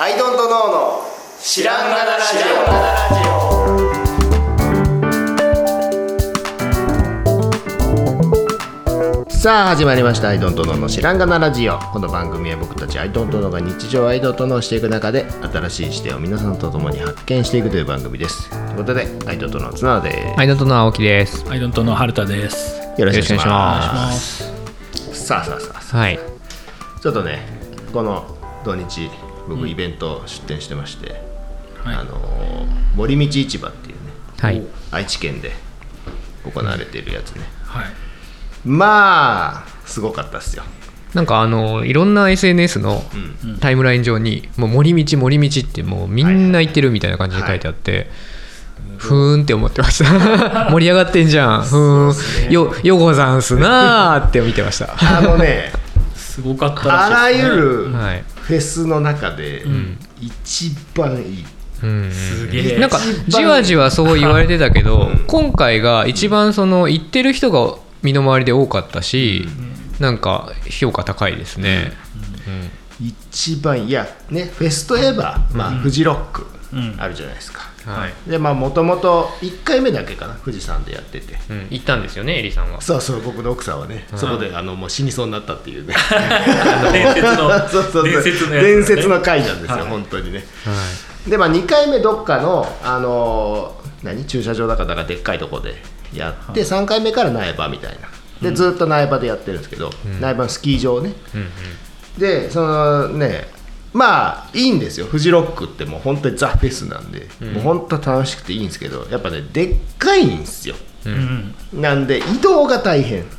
アイドントノーの知らんがなラジオ。さあ始まりました「アイドントノーの知らんがなラジオ」この番組は僕たちアイドントノーが日常アイドントノーしていく中で新しい視点を皆さんと共に発見していくという番組です。ということでアイドントノーの綱でアイドントの青木です。アイドントの春田です。す。よろしくお願いします。さあさあさあ。はい。ちょっとねこの土日僕イベント出店してまして、はい。あのー森道市場っていうねはい。愛知県で行われているやつね、はい。まあすごかったっすよ。なんかあのいろんな SNS のタイムライン上にもう森道森道ってもうみんな行ってるみたいな感じで書いてあって、ふーんって思ってました。盛り上がってんじゃん。ふーん。よよござんすなーって見てました。あのね すごかったらしいあらゆるはいフェスの中で一番いい、うん。すげえ。なんかじわじわそう言われてたけど、今回が一番その行ってる人が身の回りで多かったし、なんか評価高いですね、一番いやねフェスといえば、まあ、フジロックうん。あるじゃないですか、はい。でまあもともと1回目だけかな富士山でやってて。うん、行ったんですよねエリさんは。そうそう僕の奥さんはね、そこであのもう死にそうになったっていうね。伝説の そうそうそう。伝説のやつ、伝説の回なんですよ、はい。本当にね。はい。でまあ2回目どっかのあのー何？駐車場だかだかでっかいとこでやって、3回目から苗場みたいな。でずっと苗場でやってるんですけど、苗場のスキー場ね、でそのねまあいいんですよ。フジロックってもう本当にザ・フェスなんで、もう本当楽しくていいんですけどやっぱねでっかいんですよ。うん。なんで移動が大変、だか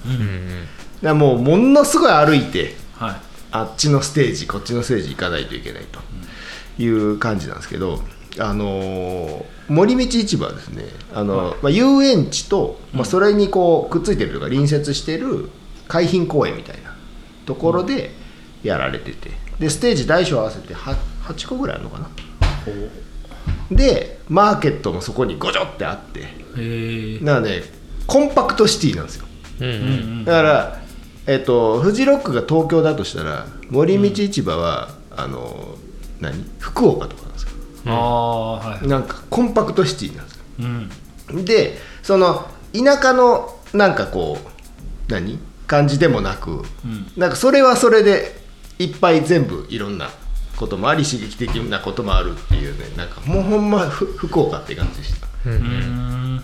らもうものすごい歩いてはい。あっちのステージこっちのステージ行かないといけないという感じなんですけど、あのー森道市場はですねあの、まあ、遊園地と、まあ、それにこうくっついてるとか隣接してる海浜公園みたいなところでやられててでステージ大小合わせて 8, 8個ぐらいあるのかな。でマーケットもそこにごちょってあって。へえ。なのでコンパクトシティなんですよ。うんうんうん。だから、えっと、フジロックが東京だとしたら森道市場は、あの何？福岡とかなんですよ。ああはい。なんかコンパクトシティなんですよ。うん。でその田舎のなんかこう何？感じでもなく、うん。なんかそれはそれでいっぱい全部いろんなこともあり刺激的なこともあるっていうねなんかもうほんまふ福岡って感じでした。うん。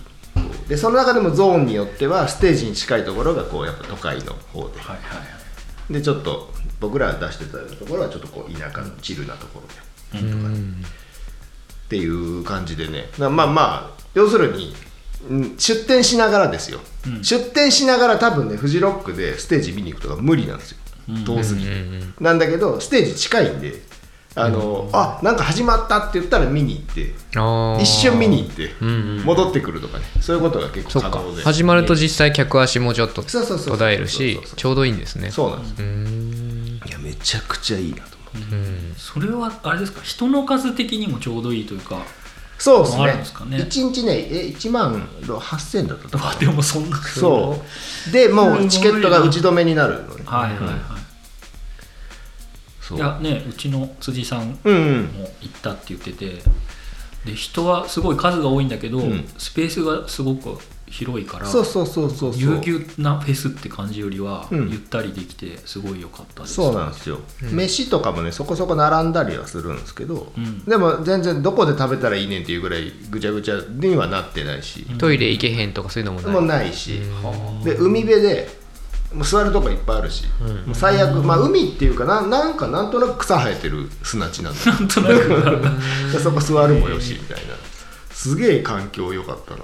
でその中でもゾーンによってはステージに近いところがこうやっぱ都会の方で。はいはい。でちょっと僕らが出してたようなところはちょっとこう田舎のチルなところで、とかねっていう感じでね。なまあまあ要するにうん出店しながらですよ、うん。出店しながら多分ねフジロックでステージ見に行くとか無理なんですよ遠すぎて、なんだけどステージ近いんであの、あなんか始まったって言ったら見に行って一瞬見に行って戻ってくるとかね。そういうことが結構可能で。始まると実際客足もちょっとそうそうそうそう途絶えるしそうそうそう。ちょうどいいんですね。そうなんです。いやめちゃくちゃいいなと思って。それはあれですか？人の数的にもちょうどいいというか。そうですね。すかね。1日ねえ1万8000だったとか。あでもそんな。そう。でもうチケットが打ち止めになるのね。はいはいはい。そう。いやねうちの辻さんうんうん。も行ったって言ってて。で人はすごい数が多いんだけど、ん。スペースがすごく広いからそうそうそうそう。ぎゅうぎゅうなフェスって感じよりは、うん。ゆったりできてすごい良かったです。そうなんですよ、飯とかもねそこそこ並んだりはするんですけど、うん。でも全然どこで食べたらいいねんっていうぐらいぐちゃぐちゃにはなってないし、トイレ行けへんとかそういうのもない。もうないし、で海辺でもう座るとこいっぱいあるし、もう最悪、まあ、海っていうかななんかなんとなく草生えてる砂地なんだなんとなく でそこ座るもよしみたいな。すげえ環境良かったな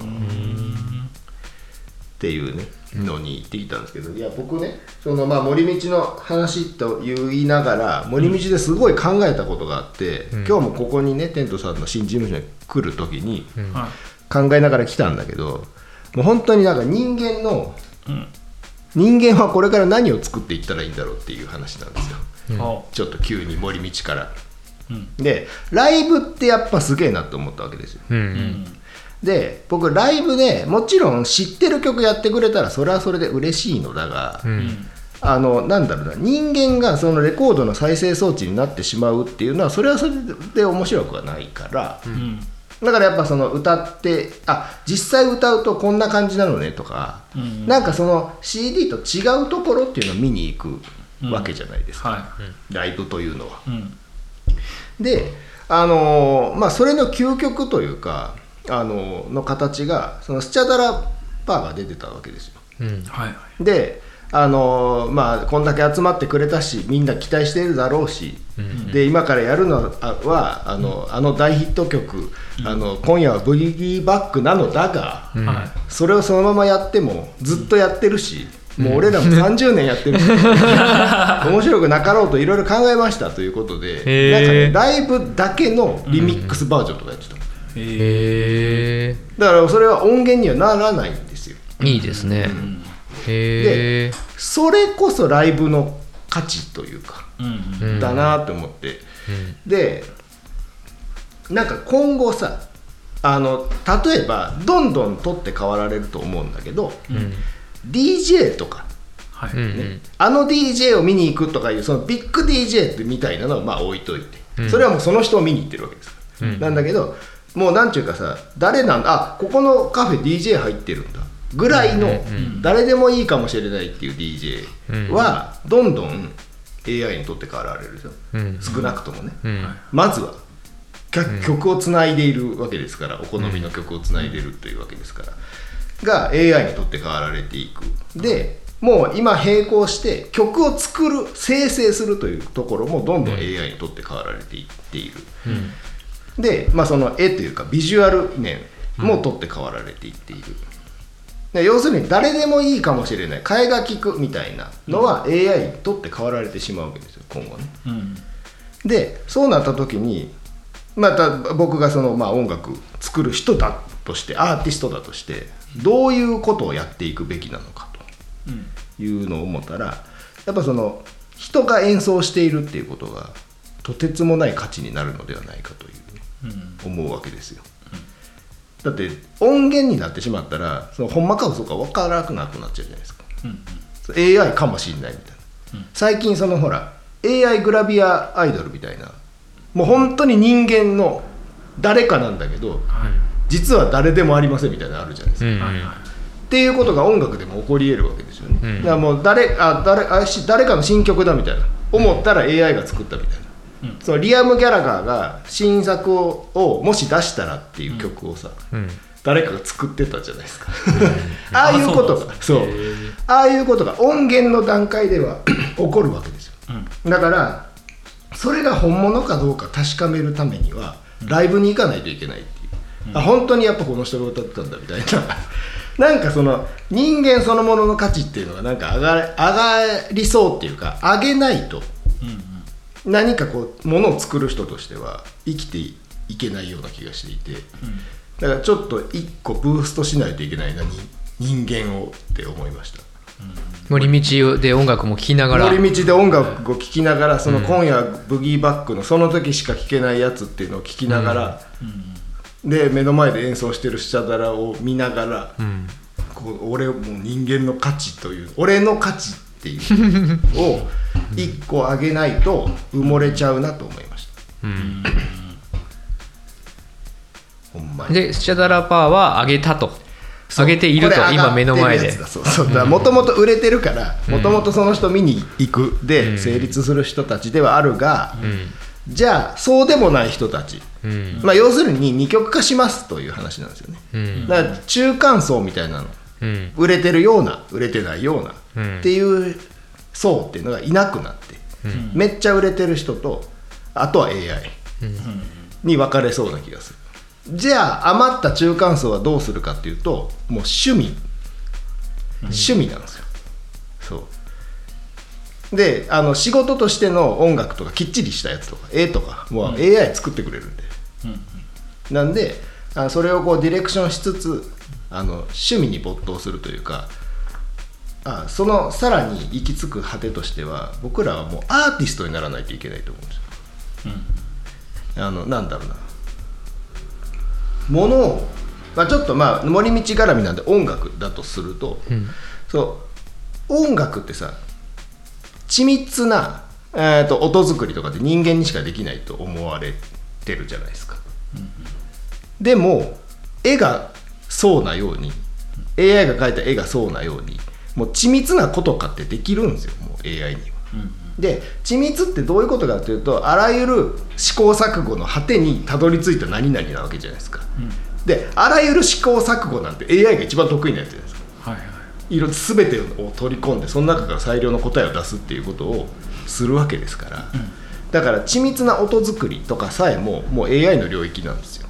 っていうねのに行ってきたんですけど。いや僕ねそのまあ森道の話と言いながら森道ですごい考えたことがあって、今日もここにねテントさんの新事務所に来る時には考えながら来たんだけどもう本当になんか人間のい、うん。人間はこれから何を作っていったらいいんだろうっていう話なんですよ。あちょっと急に森道から。うん。でライブってやっぱすげえなと思ったわけですよ。うん。ううんんで僕ライブでもちろん知ってる曲やってくれたらそれはそれで嬉しいのだが、ううん。んあのなんだろうな人間がそのレコードの再生装置になってしまうっていうのはそれはそれで面白くはないから、うん。だからやっぱその歌ってあ実際歌うとこんな感じなのねとか、うん。なんかその CD と違うところっていうのを見に行くわけじゃないですか、はライブというのは。いうん。であのーまあそれの究極というか、あのーの形がそのスチャダラパーが出てたわけですよ。うん。はいはい。であのーまあこんだけ集まってくれたしみんな期待してるだろうし、で今からやるのはあのあの大ヒット曲、あの「今夜はブギーバック」なのだが、うん。はい。それをそのままやってもずっとやってるし、もう俺らも30年やってるし 面白くなかろうといろいろ考えましたということで、なんかねライブだけのリミックスバージョンとかやってた、えへだからそれは音源にはならないんですよ。えいいですね。ーうん。へえそれこそライブの価値というか、うんうん。だなと思って。でなんか今後さあの例えばどんどん取って代わられると思うんだけど、うん。DJ とかはい。うんねあの DJ を見に行くとかいうそのビッグ DJ ってみたいなのはまあ置いといて、うん。それはもうその人を見に行ってるわけです。から、うん。なんだけどもうなんちゅうかさ誰なんだあここのカフェ DJ 入ってるんだ。ぐらいのん誰でもいいかもしれないっていう DJ はどんどん AI にとって変わられるでしょ、うん。少なくともね、うん。まずは。曲曲をつないでいるわけですからお好みの曲をつないでるというわけですから、が AI にとって変わられていく。でもう今並行して曲を作る生成するというところもどんどん AI にとって変わられていっている、で、まあ、その絵というかビジュアル面も取って変わられていっている、で要するに誰でもいいかもしれない。替えが利くみたいなのは AI にとって変わられてしまうわけですよ今後ね。うん。でそうなった時にまた僕がその、まあ、音楽作る人だとしてアーティストだとしてどういうことをやっていくべきなのかうん。というのを思ったらやっぱその人が演奏しているっていうことがとてつもない価値になるのではないかといううん思うわけですよ。だって音源になってしまったらそのほんまか嘘か分からなくなっちゃうじゃないですか。うんそれ AI かもしれないみたいな、うん。最近そのほら AI グラビアアイドルみたいなもう本当に人間の誰かなんだけどはい。実は誰でもありませんみたいなのあるじゃないですか、うん。はいはい。っていうことが音楽でも起こり得るわけですよね、うん。だからもう誰あ誰あし誰かの新曲だみたいな。思ったら AI が作ったみたいな、うんそのリアム・ギャラガーが新作ををもし出したらっていう曲をさ、うん。誰かが作ってたじゃないですか。ああいうことがあそうああいうことが音源の段階では起こるわけですよ。うん。だからそれが本物かどうか確かめるためにはライブに行かないといけないっていう、あ本当にやっぱこの人が歌ってたんだみたいな。なんかその人間そのものの価値っていうのがなんか上が上がりそうっていうか上げないと。うん何かこうものを作る人としては生きていけないような気がしていてだからちょっと一個ブーストしないといけないなに人間をって思いました。森道で音楽も聴きながら。森道で音楽を聴きながらその今夜ブギーバックのその時しか聴けないやつっていうのを聴きながら、で目の前で演奏してるシャダラを見ながら、うん。こう俺もう人間の価値という俺の価値っていうのを 一個上げないと埋もれちゃうなと思いました。うん。ほんまに。でスチャダラパーは上げたと。上げていると今目の前で。もともと売れてるからもともとその人見に行くで成立する人たちではあるが、じゃあそうでもない人たち、うん。まあ、要するに二極化しますという話なんですよね。うん。だから中間層みたいなの。うん。売れてるような売れてないような、うん。っていう層っていうのがいなくなって、めっちゃ売れてる人とあとは AI に分かれそうな気がする。じゃあ余った中間層はどうするかっていうともう趣味、趣味なんですよ。そう。であの仕事としての音楽とかきっちりしたやつとか絵とかもう AI 作ってくれるんで、なんであそれをこうディレクションしつつあの趣味に没頭するというかあそのさらに行き着く果てとしては僕らはもうアーティストにならないといけないと思うんですよ。あのなんだろうな。ものを、まあ、ちょっとまあ森道絡みなんで音楽だとすると、そう音楽ってさ緻密な、えー、と音作りとかって人間にしかできないと思われてるじゃないですか、でも絵がそうなように AI が描いた絵がそうなようにもう緻密なことかってできるんですよもう AI には。で緻密ってどういうことかというとあらゆる試行錯誤の果てにたどり着いた何々なわけじゃないですか、であらゆる試行錯誤なんて AI が一番得意なやつじゃないですか。はいはい色全てを取り込んでその中から最良の答えを出すっていうことをするわけですから、だから緻密な音作りとかさえももう AI の領域なんですよ、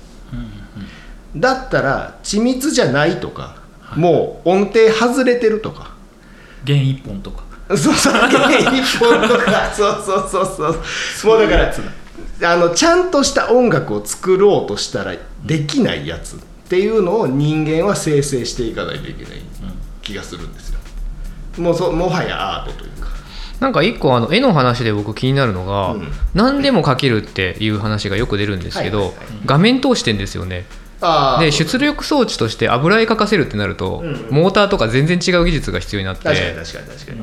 だったら緻密じゃないとか、もう音程外れてるとか弦一本とか。そうそう一本とか。そうそうそうそう。もうだからあのちゃんとした音楽を作ろうとしたらできないやつっていうのを人間は生成していかないといけない気がするんですよ。もうそもはやアートというか。なんか一個あの絵の話で僕気になるのが、うん。何でも描けるっていう話がよく出るんですけど、画面通してんですよね。あで出力装置として油絵描かせるってなると、うんうん。モーターとか全然違う技術が必要になって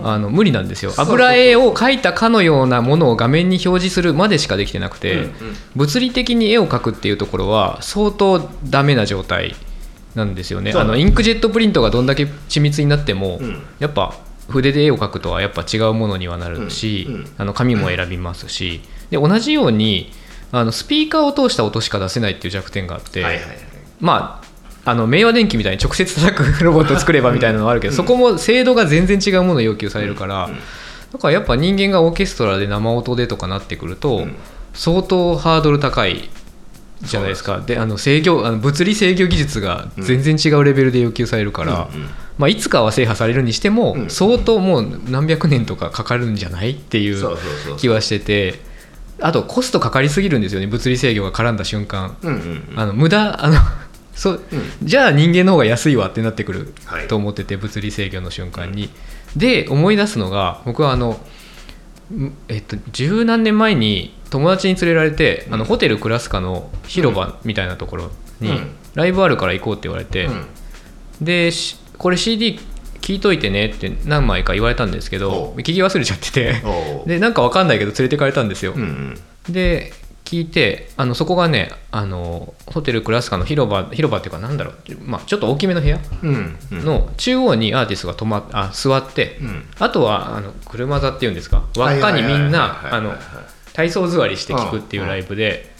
あの無理なんですよ。油絵を描いたかのようなものを画面に表示するまでしかできてなくて、うんうん。物理的に絵を描くっていうところは相当ダメな状態なんですよね。あのインクジェットプリントがどんだけ緻密になっても、うん。やっぱ筆で絵を描くとはやっぱ違うものにはなるし、うん。うん。あの紙も選びますし。で同じようにあのスピーカーを通した音しか出せないっていう弱点があって、はいはいはいまああの明和電機みたいに直接叩くロボットを作ればみたいなのはあるけど、そこも精度が全然違うものを要求されるから、だからやっぱ人間がオーケストラで生音でとかなってくると、ん。相当ハードル高いじゃないですか。であの制御あの物理制御技術が全然違うレベルで要求されるから、うんうん。まあ、いつかは制覇されるにしても、うん。相当もう何百年とかかかるんじゃないっていう。気はしててあとコストかかりすぎるんですよね物理制御が絡んだ瞬間。うんうんうん。あの無駄あのそう、うん。じゃあ人間の方が安いわってなってくるはい。と思ってて、物理制御の瞬間に。で思い出すのが僕はあの、んえっと、十何年前に友達に連れられて、あのホテルクラスカの広場みたいなところに、うん。ライブあるから行こうって言われて、うん。でしこれ CD 聞いといてねって何枚か言われたんですけど聞き忘れちゃってて。でなんか分かんないけど連れてかれたんですよ。うんうん。で聞いてあのそこがねあのホテルクラスカの広場広場っていうかなんだろう、まあ、ちょっと大きめの部屋うんうん。の中央にアーティストが止まあ座って、うん。あとはあの車座っていうんですか輪っかにみんなあの体操座りして聴くっていうライブで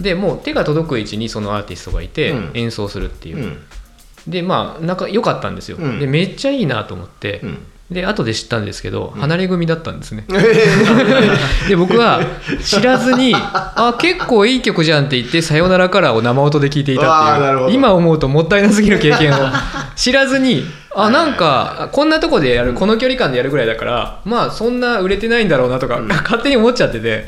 でもう手が届く位置にそのアーティストがいてうん。演奏するっていう。う、ん。でまあ仲良かったんですよ、うん。でめっちゃいいなと思って、うんで後で知ったんですけど離れ組だったんですね、え で僕は知らずにあ結構いい曲じゃんって言って「さよならカラー」を生音で聴いていたっていう今思うともったいなすぎる経験を。知らずにあなんかこんなとこでやるこの距離感でやるぐらいだからまあそんな売れてないんだろうなとか、勝手に思っちゃってて、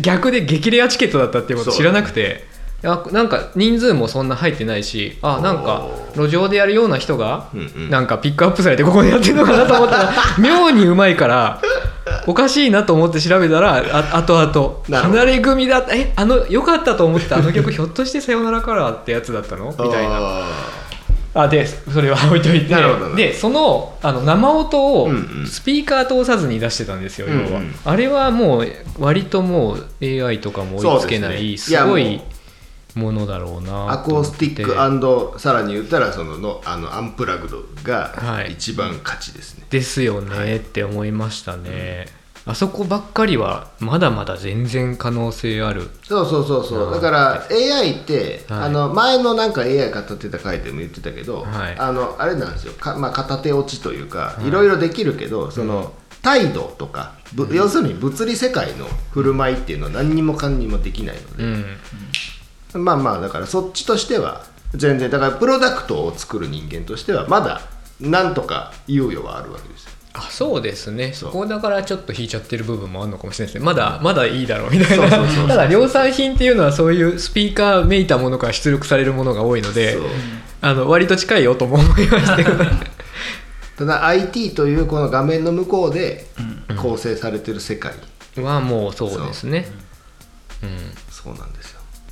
逆で激レアチケットだったっていうこと知らなくて。あなんか人数もそんな入ってないしあなんか路上でやるような人がうんうん。なんかピックアップされてここでやってるのかなと思ったら 妙にうまいからおかしいなと思って調べたらあ後々離れ組だった。えあのよかったと思ってた。あの曲ひょっとして「さよならカラー」ってやつだったの？みたいな。ああでそれは置いといて。でそのあの生音をスピーカー通さずに出してたんですよ、うんうん。要はあれはもう割ともう AI とかも追いつけないす,、ごいもものだろうなアコースティックさらに言ったらそののあのアンプラグドがはい一番勝ちですね、ですよねって思いましたね、あそこばっかりはまだまだ全然可能性ある。そうそうそうそう。だから AI って、はい。あの前のなんか AI 語ってた回でも言ってたけど、はい。あのあれなんですよ。か、まあ、片手落ちというか、い。ろいろできるけどその、態度とか、ぶ要するに物理世界の振る舞いっていうのは何にもかんにもできないので、うんまあまあだからそっちとしては全然だからプロダクトを作る人間としてはまだなんとか猶予はあるわけです。よあそうですね。そこだからちょっと引いちゃってる部分もあるのかもしれないですね。まだまだいいだろうみたいな。ただ量産品っていうのはそういうスピーカーめいたものから出力されるものが多いのであの割と近いよとも思いましたけどね。ただ IT というこの画面の向こうで構成されてる世界、はもうそうですね。う。ん。そうなんです。よ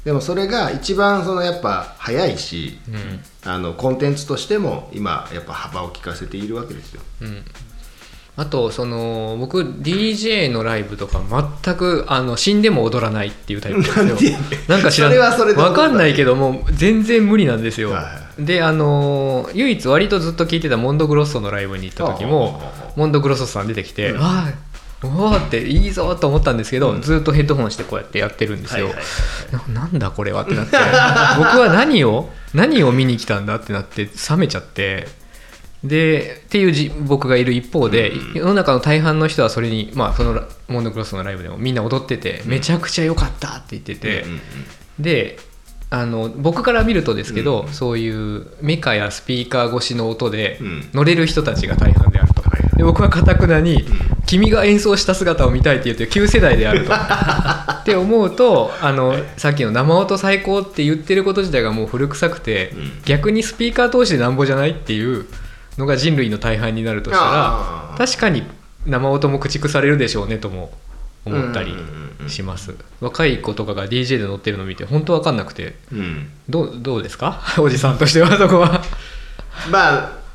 でもそれが一番そのやっぱ早いし、あのコンテンツとしても今やっぱ幅を利かせているわけですよ。うん。あとその僕 DJ のライブとか全くあの死んでも踊らないっていうタイプなんですよなんか知らそれはそれでわかんないけどもう全然無理なんですよ、であの唯一割とずっと聞いてたモンドグロッソのライブに行った時もモンドグロッソさん出てきて、うん。わあおーっていいぞと思ったんですけど、うん。ずっとヘッドホンしてこうやってやってるんですよ、はいはいななんだこれはってなって。僕は何を 何を見に来たんだってなって冷めちゃって。でっていうじ僕がいる一方で、うん世の中の大半の人はそれにまあそのラモンドクロスのライブでもみんな踊ってて、うん。めちゃくちゃ良かったって言ってて、うんうんであの僕から見るとですけど、うんそういうメカやスピーカー越しの音でうん。乗れる人たちが大半であで僕はかたくなに、ん。君が演奏した姿を見たいって言って旧世代であると。って思うとあの、さっきの生音最高って言ってること自体がもう古臭くて、うん。逆にスピーカー通してなんぼじゃないっていうのが人類の大半になるとしたら確かに生音も駆逐されるでしょうねとも思ったりします。若い子とかが DJ で乗ってるの見て本当わかんなくて。うん。どうどうですか？おじさんとしてはそこは。まあ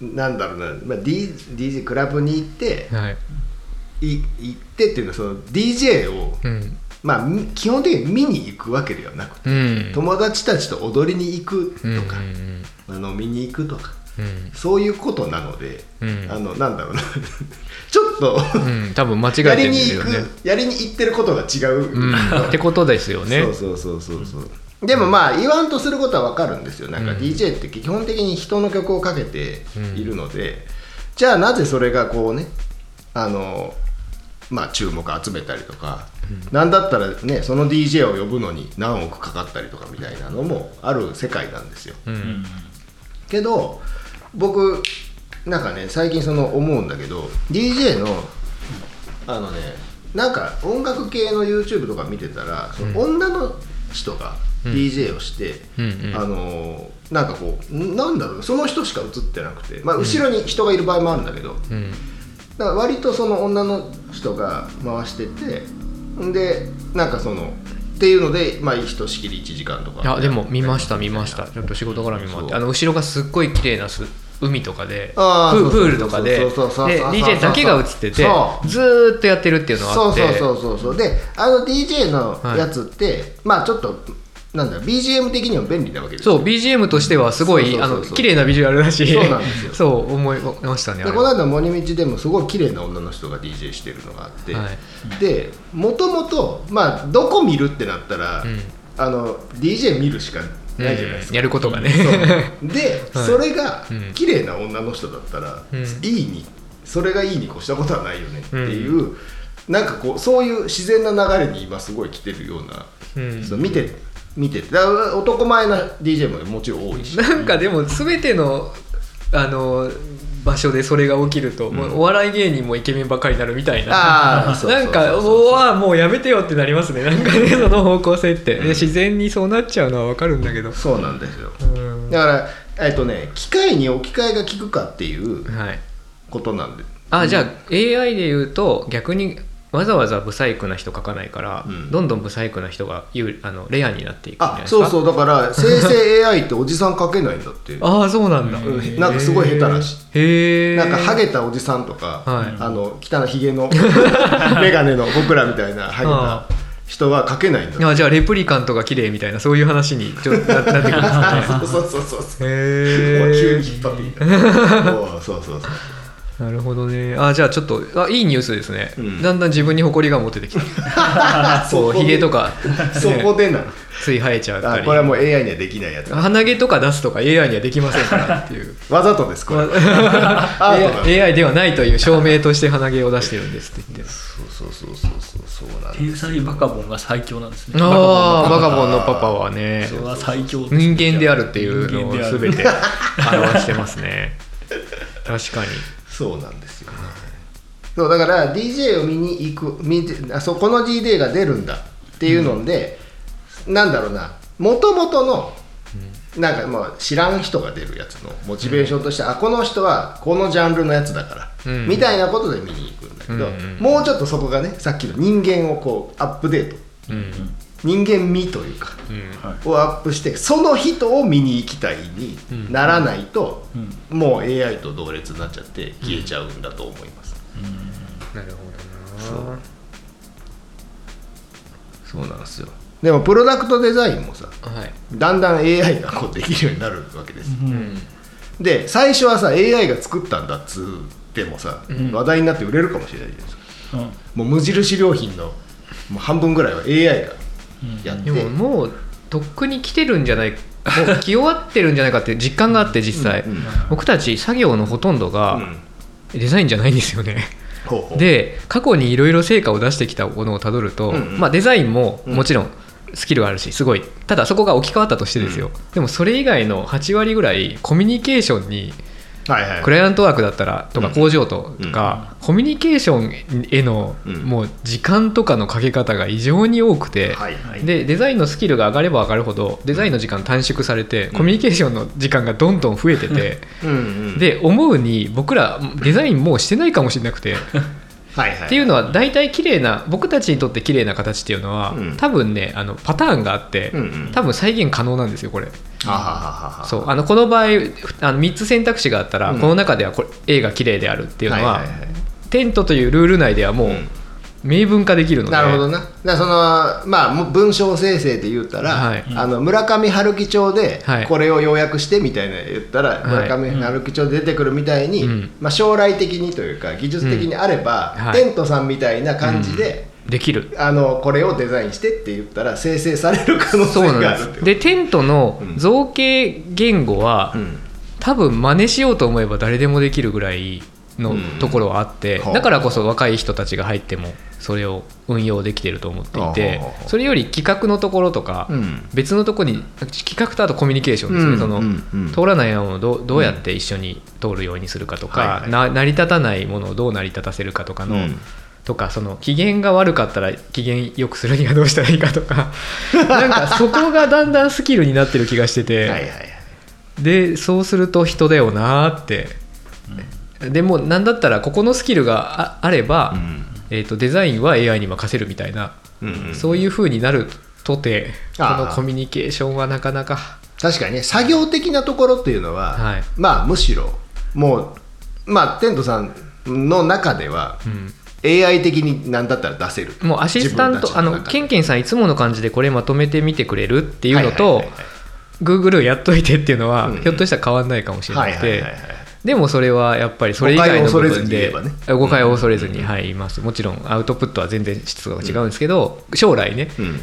なんだろうな、まあ、D DJ クラブに行ってはい、い行ってっていうのはその DJ を、うん。まあ、み基本的に見に行くわけではなくて、うん、友達たちと踊りに行くとうんか、あの見に行くとかうん。そういうことなので、うん。あのなんだろうな。ちょっと多分間違えてるんやりに行く、ですよね、やりに行ってることが違う、うん、ってことですよね。そうそうそうそうそうでもまあ言わんとすることは分かるんですよ。なんかうん DJ って基本的に人の曲をかけているので、じゃあなぜそれがこうねあのまあ注目を集めたりとか、なんだったらねその DJ を呼ぶのに何億かかったりとかみたいなのもある世界なんですよ。うん。けど僕なんかね最近その思うんだけど DJ のあのねなんか音楽系の YouTube とか見てたら、その女の人が DJ をして、うんうん。あのなんかこうんなんだろうその人しか映ってなくて、まあ、後ろに人がいる場合もあるんだけど、うん。だから割とその女の人が回しててんでなんかそのっていうのでまあひとしきり1時間とか。いやでも見ました見ました。ちょっと仕事絡みもあってあの後ろがすっごい綺麗なす海とかでプあールとかでで DJ だけが映っててずーっとやってるっていうのがそうあって。そうそうそうそうであの DJ のやつって、まあちょっとなんだ BGM 的にも便利なわけですよ。そう BGM としてはすごいあの綺麗なビジュアルだしそうなんですよ。そう思いましたねでこの間森道でもすごい綺麗な女の人が DJ してるのがあって、はい。でもともとまあどこ見るってなったら、うん。あの DJ 見るしかないじゃないですか、うんやることがね。で、はい。それがうん。綺麗な女の人だったら、うん。いいにそれがいいに越したことはないよねっていう、なんかこうそういう自然な流れに今すごい来てるような、うん。見て見ててだから男前な DJ ももちろん多いし。なんかでも全てのあの場所でそれが起きると、もうお笑い芸人もイケメンばっかりになるみたいな。なんかおわもうやめてよってなりますね。なんかねその方向性って、で自然にそうなっちゃうのはわかるんだけど。そうなんですよ。うん。だからえっとね機械に置き換えが効くかっていうはい。ことなんで。あじゃあ AI で言うと逆にわざわざブサイクな人書かないから、うん。どんどんブサイクな人が有あのレアになっていくあそうそう。だから生成 AI っておじさん書けないんだって ああそうなんだ、うん。なんかすごい下手らしい。へえなんかハゲたおじさんとか、はい。あの汚いひげの 眼鏡の僕らみたいなハゲた人は書けないんだあじゃあレプリカントが綺麗みたいなそういう話にちょっとななってくるんですね。そうそうそうそう。へもう急えに引っ張ってきた。もうそうそうそうなるほどね。あじゃあちょっとあいいニュースですね、うん。だんだん自分に誇りが持ててきた そうひげとか、そこでなつい生えちゃったり。あこれはもう AI にはできないやつ。鼻毛とか出すとか AI にはできませんからっていう。わざとですこれ。AI, ではないという証明として鼻毛を出してるんですって言って。そうそうそうそうそうそうなんだ天才バカボンが最強なんですね。ああバカボンののパパはね。それは最強ですね。人間であるっていうのを全て表してますね。確かにそうなんですよ。ねそうだから DJ を見に行く見てあそうこの DJ が出るんだっていうので、なんだろうなもともとのなんかまあ知らん人が出るやつのモチベーションとして、あこの人はこのジャンルのやつだから、うん。みたいなことで見に行くんだけど、うんうんもうちょっとそこがねさっきの人間をこうアップデート。うん人間味というかうん。はいをアップしてその人を見に行きたいにならないと、うん。もう AI と同列になっちゃって消えちゃうんだと思います、なるほどな。そう。なんですよ。でもプロダクトデザインもさはい。だんだん AI がこうできるようになるわけです、うん。で最初はさ AI が作ったんだっつってもさ、ん。話題になって売れるかもしれないじゃないですか。うん。もう無印良品のもう半分ぐらいは AI がやって、でももうとっくに来てるんじゃないもう来終わってるんじゃないかっていう実感があって実際、うん。うん僕たち作業のほとんどがうん。デザインじゃないんですよね、ほうほう。で過去にいろいろ成果を出してきたものをたどると、うんうん。まあ、デザインももちろんスキルがあるしすごい。ただそこが置き換わったとしてですよ、でもそれ以外の8割ぐらいコミュニケーションにはいはい。クライアントワークだったらとかうん。工場とか、コミュニケーションへのうん。もう時間とかのかけ方が異常に多くて、でデザインのスキルが上がれば上がるほどデザインの時間短縮されて、コミュニケーションの時間がどんどん増えてて、で思うに僕らデザインもうしてないかもしれなくて。はいはい。っていうのは大体綺麗な僕たちにとって綺麗な形っていうのは、うん。多分ねあのパターンがあって、うんうん。多分再現可能なんですよこれ。そう。あのこの場合あの3つ選択肢があったら、うん。この中ではこれ A が綺麗であるっていうのは,、はいはいはい。テントというルール内ではもううん明文化できるので、なるほどな。だそのまあ文章生成って言ったら、はい。あの村上春樹町ではい。これを要約してみたいな言ったら、い。村上春樹町で出てくるみたいに、うん。まあ、将来的にというか技術的にあれば、うん。はい。テントさんみたいな感じで、できる。あのこれをデザインしてって言ったら生成される可能性そうなんがあるでテントの造形言語は、うん。多分真似しようと思えば誰でもできるぐらいのうん。ところはあって、はあ。だからこそ若い人たちが入ってもそれを運用できてると思っていてそれより企画のところとか、うん。別のところに企画とあとコミュニケーションですね、うんその通らない案をどうどうやって一緒に通るようにするかとか、な成り立たないものをどう成り立たせるかとかの、うん。とかその機嫌が悪かったら機嫌良くするにはどうしたらいいかとかなんかそこがだんだんスキルになってる気がしてて。はいでそうすると人だよなーって、でもなんだったらここのスキルがああれば、うん。えー、とデザインは AI に任せるみたいな、うんうん。そういう風になるとてこのコミュニケーションはなかなか。確かにね作業的なところっていうのは、はい。まあむしろもうまあテントさんの中では、AI 的に何だったら出せる。もうアシスタントあのケンケンさんいつもの感じでこれまとめてみてくれるっていうのとはいはいはいはい。Google やっといてっていうのは、うん。ひょっとしたら変わんないかもしれなくて、はいはいはいはいでもそれはやっぱりそれ以外の部分で誤解を恐れずにはい、ます。もちろんアウトプットは全然質が違うんですけど、将来ね。うん。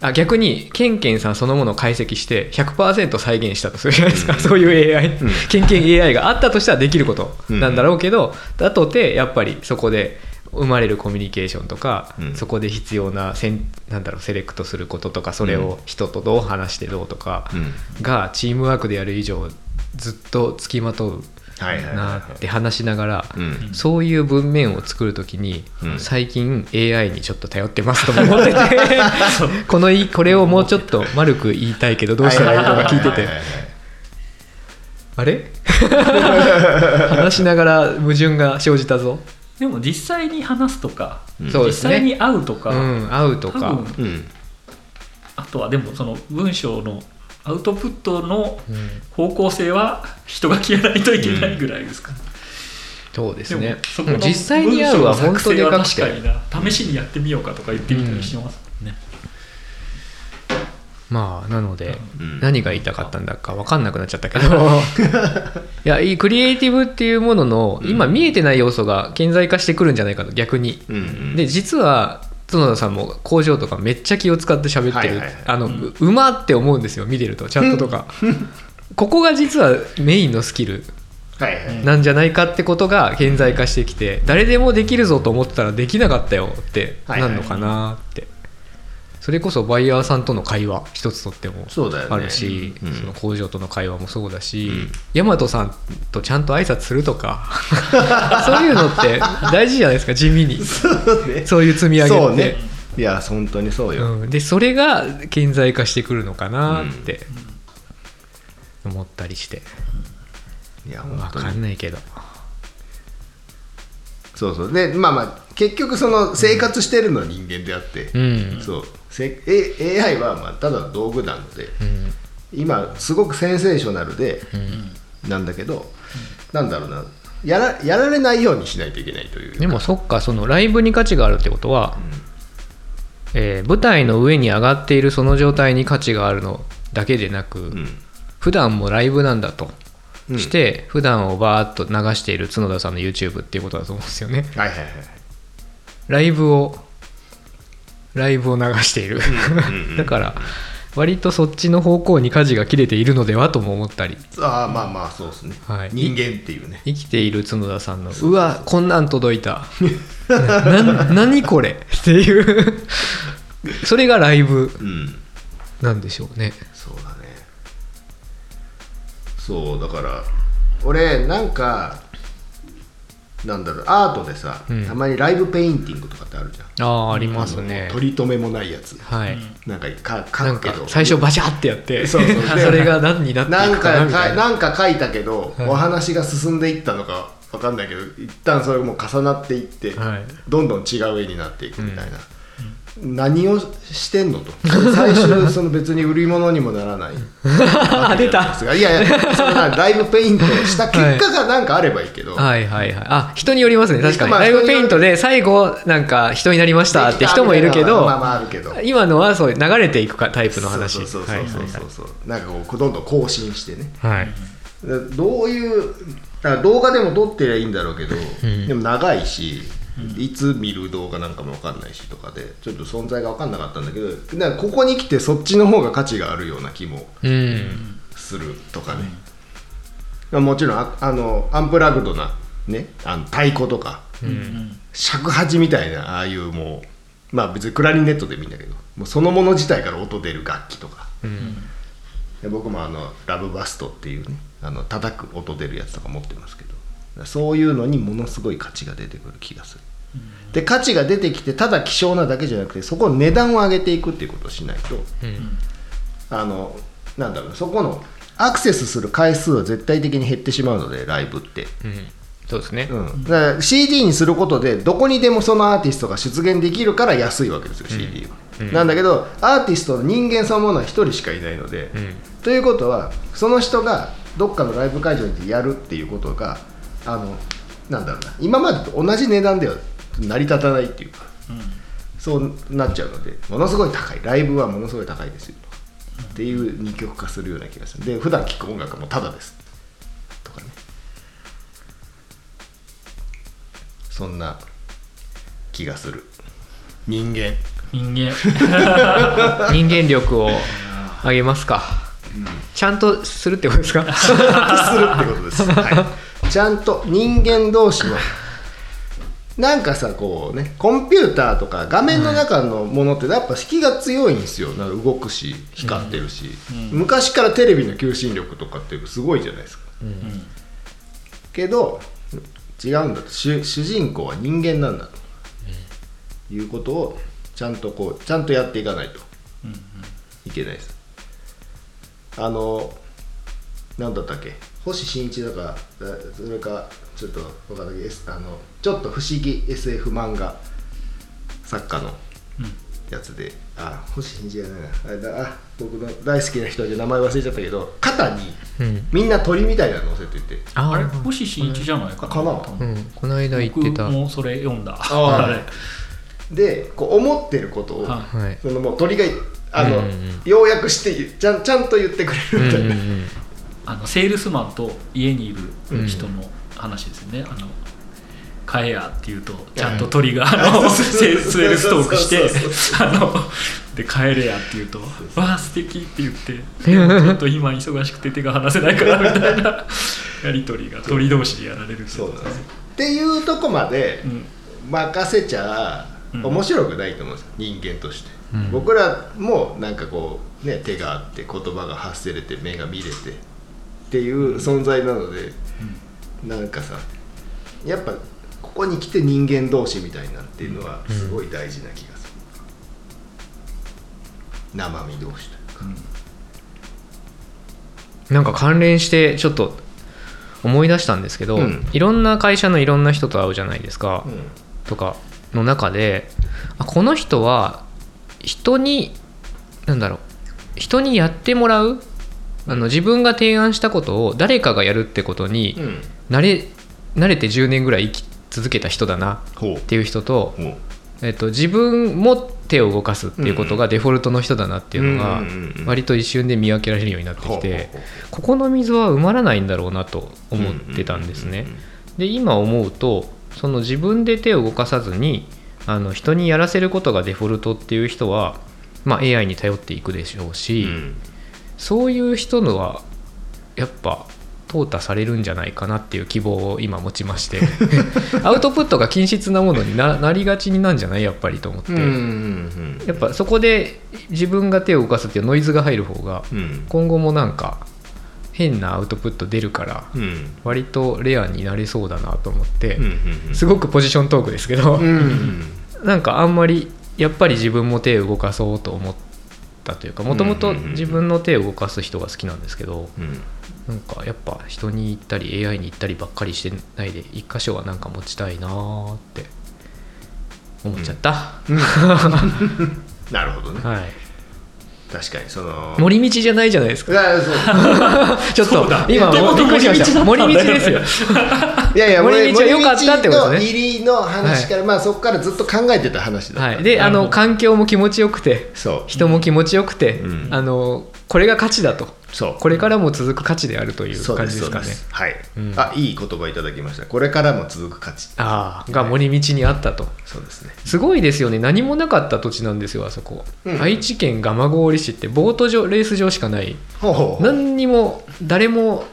あ逆にケンケンさんそのものを解析して100%再現したとするじゃないですか、そういう AI、うん。ケンケン AI があったとしたらできることなんだろうけど、だとてやっぱりそこで生まれるコミュニケーションとか、うん。そこで必要なセンなんだろうセレクトすることとかそれを人とどう話してどうとかうん。がチームワークでやる以上ずっとつきまとうなって話しながら、うん。そういう文面を作るときに、うん。最近 AI にちょっと頼ってますとも思ってて このいこれをもうちょっと丸く言いたいけどどうしたらいいのか聞いててあれ？話しながら矛盾が生じたぞ、でも実際に話すとか、うですね。際に会うとか、うん会うとか。うん。あとはでもその文章のアウトプットのうん。方向性は人が消えないといけないぐらいですか、そうですね。そこの実際に会うは本当でかくて確かに。な試しにやってみようかとか言ってみたりしてます。もん。ね、まあなので、うん。何が言いたかったんだか分かんなくなっちゃったけど。いやいいクリエイティブっていうものの今見えてない要素が顕在化してくるんじゃないかと逆に。うんうん。で実は角田さんも工場とかめっちゃ気を使って喋ってる、はいはいはい。あの、ううまって思うんですよ見てるとチャットとか。ここが実はメインのスキルなんじゃないかってことが顕在化してきて誰でもできるぞと思ってたらできなかったよってなるのかなって、それこそバイヤーさんとの会話一つとってもあるし、うん。その工場との会話もそうだし、うん。大和さんとちゃんと挨拶するとか そういうのって大事じゃないですか地味に。そうね。そういう積み上げって。そうね。いや本当にそうよ、うん、でそれが顕在化してくるのかなって思ったりして、いや分かんないけどそうそう。でまあまあ結局その生活してるのは人間であって、うん。そう。せ AI はまあただの道具なのでうん。今すごくセンセーショナルでうん。なんだけど、なんだろうな。やらやられないようにしないといけないというでもそっかそのライブに価値があるってことは、えー舞台の上に上がっているその状態に価値があるのだけでなく、うん。普段もライブなんだとうん。して、普段をバーッと流している角田さんの YouTube っていうことだと思うんですよね。はいはいはい。ライブをライブを流している。うんうん だから割とそっちの方向に舵が切れているのではとも思ったり。ああまあまあそうですね、はい。人間っていうね。生きている角田さんの。うわこんなん届いた。なな何これっていう。それがライブうん。なんでしょうねそうだねそうだから俺なんかなんだろうアートでさ、うん。たまにライブペインティングとかってあるじゃん。ああありますね。取り留めもないやつ。はい。なんかかなんか書くけど。最初バシャってやってそうそう。それが何になっていなんくかなかみたいな。かなんか書いたけど、はい。お話が進んでいったのかわかんないけど一旦それも重なっていって、はい。どんどん違う絵になっていくみたいな、何をしてんのと。最終その別に売り物にもならない。あ出た。いやいやそれなライブペイントした結果がなんかあればいいけど、はいはいはい。あ人によりますね。確かに。まあライブペイントで最後なんか人になりましたって人もいるけどまあまああるけど。今のはそう流れていくかタイプの話そうそうそうはいそうそうなんかこうどんどん更新してね。はい。はいどういう動画でも撮ってりゃいいんだろうけど、ん。でも長いし、いつ見る動画なんかも分かんないしとかでちょっと存在が分かんなかったんだけどだからここに来てそっちの方が価値があるような気もうんするとかね、まあもちろんああのアンプラグドな、ね、あの太鼓とかうん。尺八みたいなああいうもうまあ別にクラリネットでもいいんだけどもうそのもの自体から音出る楽器とか。うん。で僕もあのラブバストっていうねあの叩く音出るやつとか持ってますけどそういうのにものすごい価値が出てくる気がする、で価値が出てきてただ希少なだけじゃなくてそこの値段を上げていくっていうことをしないとうん。あのなんだろうなそこのアクセスする回数は絶対的に減ってしまうのでライブって、うん。そうですね。うん、だから CD にすることでどこにでもそのアーティストが出現できるから安いわけですよ CD は、うん。なんだけどアーティストの人間そのものは1人しかいないので、うん。ということはその人がどっかのライブ会場にやるっていうことがあのなんだろうな。今までと同じ値段では成り立たないっていうかそうなっちゃうのでものすごい高い。ライブはものすごい高いですよっていう二極化するような気がする。で普段聴く音楽もタダです。とかね。そんな気がする。人間。人間。人間力を上げますか。ちゃんとするってことですか？するってことです、はい、ちゃんと人間同士のなんかさこうねコンピューターとか画面の中のものってやっぱ引きが強いんですよ。なんか動くし光ってるし、昔からテレビの求心力とかってすごいじゃないですか、けど違うんだと。主主人公は人間なんだと、いうことをちゃんとこうちゃんとやっていかないと。いけないです。あのなんだったっけ？星新一だかだそれかちょっと分かんないけど S あのちょっと不思議 SF 漫画作家のやつで、あ星新一じゃない。なあれだあ僕の大好きな人で名前忘れちゃったけど肩にうん。みんな鳥みたいなの乗せてて。ああれ？ー星新一じゃないか？な？うん。この間言ってた。僕もそれ読んだ。あ れ。でこう思ってることを、ははい。そのもう鳥があの、うんうんうん。要約してちゃんちゃんと言ってくれうんるみたいな、うんうんあのセールスマンと家にいる人の話ですよね、あの買えやって言うとちゃんと鳥があのセールセールストークしてあので帰れやって言うと「わあ素敵って言ってちょっと今忙しくて手が離せないからみたいな やり取りが鳥同士でやられるそうなんですっていうとこまでうん。任せちゃうん。面白くないと思うんですよ人間として、うん。僕らもなんかこうね手があって言葉が発せれて目が見れてっていう存在なので、なんかさやっぱここに来て人間同士みたいなっていうのはすごい大事な気がする、生身同士というか、なんか関連してちょっと思い出したんですけど、うん。いろんな会社のいろんな人と会うじゃないですか、うん。とかの中であこの人は人になんだろう人にやってもらうあの自分が提案したことを誰かがやるってことにうん。慣れ慣れて10年ぐらい生き続けた人だなっていう人と、えっと、自分も手を動かすっていうことがデフォルトの人だなっていうのが割と一瞬で見分けられるようになってきてここの溝は埋まらないんだろうなと思ってたんですね。で今思うとその自分で手を動かさずにあの人にやらせることがデフォルトっていう人は、まあ、AI に頼っていくでしょうし、うんそういう人のはやっぱ淘汰されるんじゃないかなっていう希望を今持ちまして。アウトプットが均質なものにななりがちになんじゃない？やっぱりと思って、うんうんやっぱそこで自分が手を動かすっていうノイズが入る方がうん。今後もなんか変なアウトプット出るからうん。割とレアになれそうだなと思って、うんうんすごくポジショントークですけど、うん。なんかあんまりやっぱり自分も手を動かそうと思ったというかもともと自分の手を動かす人が好きなんですけどうん。なんかやっぱ人に行ったり AI に行ったりばっかりしてないで一箇所はなんか持ちたいなーって思っちゃった、なるほどね。はい。確かにその。森道じゃないじゃないですか。ちょっと今もともとびっくりしました。森道ですよいやいや森道は良かったってことね。入りの話から、まあそこからずっと考えてた話だ。った、はい、であの環境も気持ちよくてそう。人も気持ちよくて、うん。あのこれが価値だと。そう。これからも続く価値であるという感じですかね。す。はい、うん。あいい言葉いただきました。これからも続く価値。ああが森道にあったと。そうですね。すごいですよね。何もなかった土地なんですよあそこ、うん。愛知県蒲郡市ってボート場レース場しかない。ほうほうほう。何にも誰も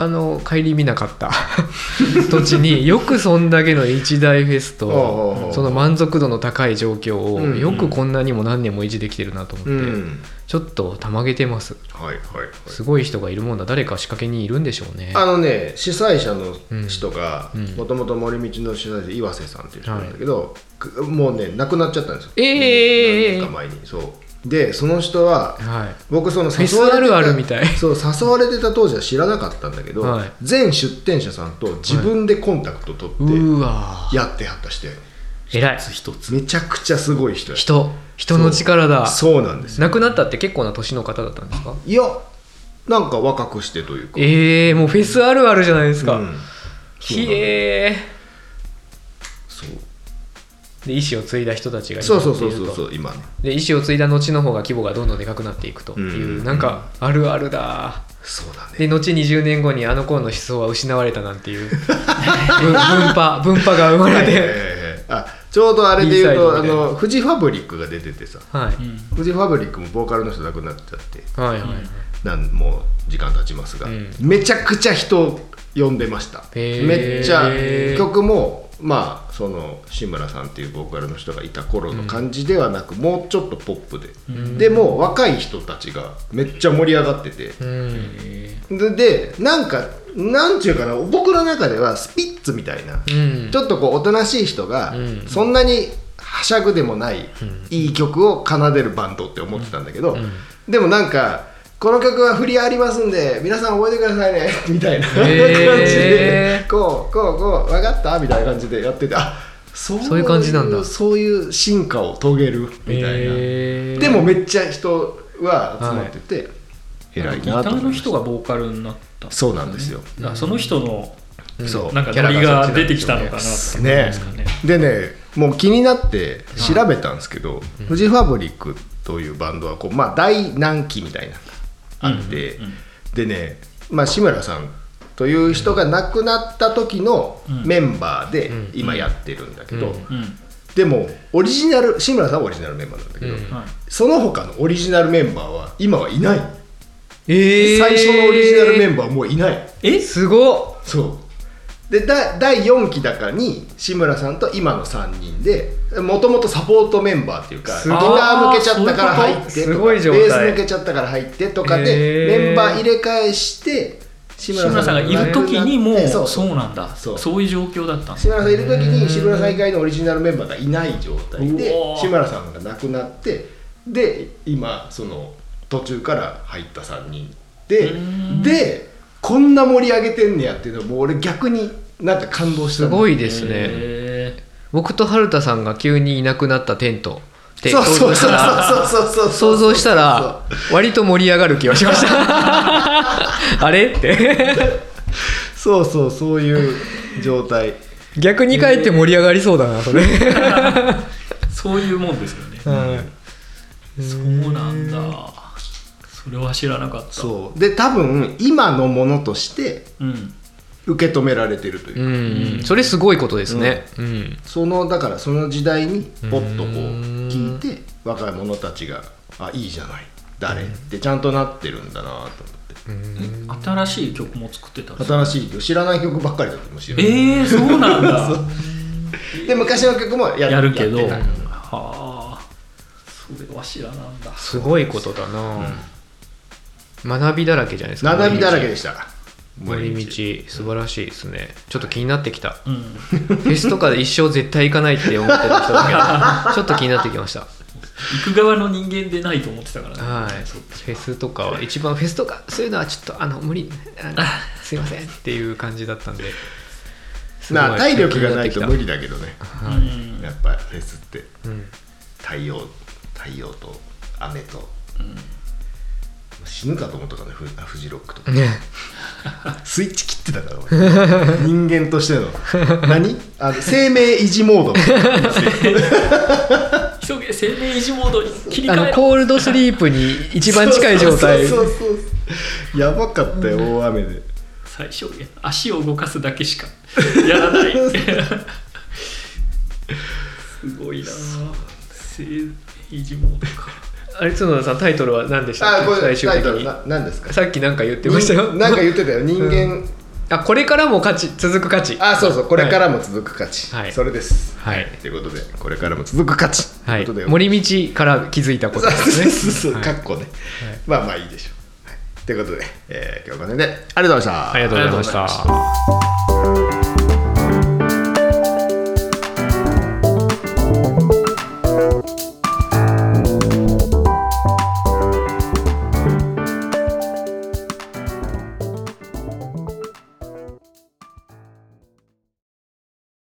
あの顧みなかった。土地によくそんだけの一大フェスとその満足度の高い状況をよくこんなにも何年も維持できてるなと思って、うん。ちょっとたまげてます。はいはいはい。すごい人がいるもんだ。誰か仕掛けにいるんでしょうね。あのね主催者の人がもともと森道の主催者岩瀬さんっていう人なんだけど、くもうね亡くなっちゃったんですよ。ええ何年か前に。そうでその人ははい。僕そのフェス誘われてたあるあるみたい。そう誘われてた当時は知らなかったんだけど、はい。全出店者さんと自分でコンタクト取ってうわやってはったして偉い。一つめちゃくちゃすごい人や。人。人の力だ。そう。なんですよ。亡くなったって結構な年の方だったんですか？いやなんか若くしてというか。ええもうフェスあるあるじゃないですか、うん。ひえそうで意思を継いだ人たちがそうそうそうそううそう今ね。で意思を継いだ後の方が規模がどんどんでかくなっていくという、うん。なんかあるあるだ。そうだね。で後20年後にあの頃の思想は失われたなんていう。分分派分派が生まれて。はいあちょうどあれで言うとあのフジファブリックが出ててさ。はい。フジファブリックもボーカルの人亡くなっちゃって。はいはいなんもう時間経ちますが、うん。めちゃくちゃ人呼んでました。めっちゃ曲もまあその志村さんっていうボーカルの人がいた頃の感じではなく、もうちょっとポップで、でも若い人たちがめっちゃ盛り上がってて。うん。ででなんかなんちゅうかな僕の中ではスピッツみたいな、うん。ちょっとこうおとなしい人が、うん。そんなにはしゃぐでもない、いい曲を奏でるバンドって思ってたんだけど、でもなんかこの曲は振りありますんで皆さん覚えてくださいね。みたいな。感じでこうこうこう分かった？みたいな感じでやっててあそうそういう感じなんだ。そういう進化を遂げる？みたいな、でもめっちゃ人は集まってて、偉い。ギターのなと思いました。人がボーカルになったそうなんですよ。だからその人のそうなんかノリが出てきたのかなってね。ますかね。でねもう気になって調べたんですけど、フジファブリックというバンドはこう、まあ、大難期みたいな。のあって、うんうんでね、まあ、志村さんという人が亡くなった時のメンバーで今やってるんだけど、うん。うん。でもオリジナル志村さんはオリジナルメンバーなんだけど、その他のオリジナルメンバーは今はいない、えー。最初のオリジナルメンバーはもういない。えすごっ。そうでだ第4期だかに志村さんと今の3人でもともとサポートメンバーっていうかギター抜けちゃったから入ってすとかベース抜けちゃったから入ってとかへでー。メンバー入れ替えして志志村さんがいる時にもうそうそうなんだ。そう。そういう状況だった志村さんいる時に志村さん以外のオリジナルメンバーがいない状態で志村さんが亡くなってで今その途中から入った3人でうん。でこんな盛り上げてんねやっていうのもう俺逆になんか感動したすごいですね。へ僕と春田さんが急にいなくなったテント。ってそうそうそう。想像したらそうそうそうそう。想像したら割と盛り上がる気がしました。あれ？って。そうそうそういう状態。逆に帰って盛り上がりそうだなそれ。そういうもんですよね、そうなんだ。それは知らなかった。そう。で多分今のものとしてうん受け止められてるといううか、ん。それすごいことですね。うん。そのだからその時代にポッとこう聞いて若い者たちが「あいいじゃない。誰?」ってちゃんとなってるんだなと思って。新しい曲も作ってた新しい曲。知らない曲ばっかりだったむしろえー、そうなんだ。で昔の曲もややるけど。はあ。それは知らなんだ。すごいことだな。学びだらけじゃないですか。学びだらけでした森道素晴らしいですね。ちょっと気になってきた。うん。フェスとかで一生絶対行かないって思ってた人だけど ちょっと気になってきました。行く側の人間でないと思ってたから。ねはい。フェスとかは一番フェスとかそういうのはちょっとあの無理 すいませんっていう感じだったんでな体力がないと無理だけどね。うん。やっぱフェスって。なって太陽太陽と雨と、死ぬかと思ったからねフフジロックとか。ね。スイッチ切ってたから俺人間としての。何？あの生命維持モード。急 げ生命維持モードに切りあの替え。ろコールドスリープに一番近い状態。そうそうそうそう。やばかったよ大雨で。最小限足を動かすだけしかやらない。すごいな。生命維持モードかあれ角田さんタイトルは何でしたあこれ最終的に。何ですか？さっきなんか言ってましたよ。になんか言ってたよ。人間、あこれからも価値続く価値あそうそうこれからも続く価値、はい。それです。はい。ということでこれからも続く価値はい。ということで。森道から気づいたことですね。そうそうかっこね、まあまあいいでしょう、はい、ということで、えー今日はこの辺でありがとうございました。ありがとうございました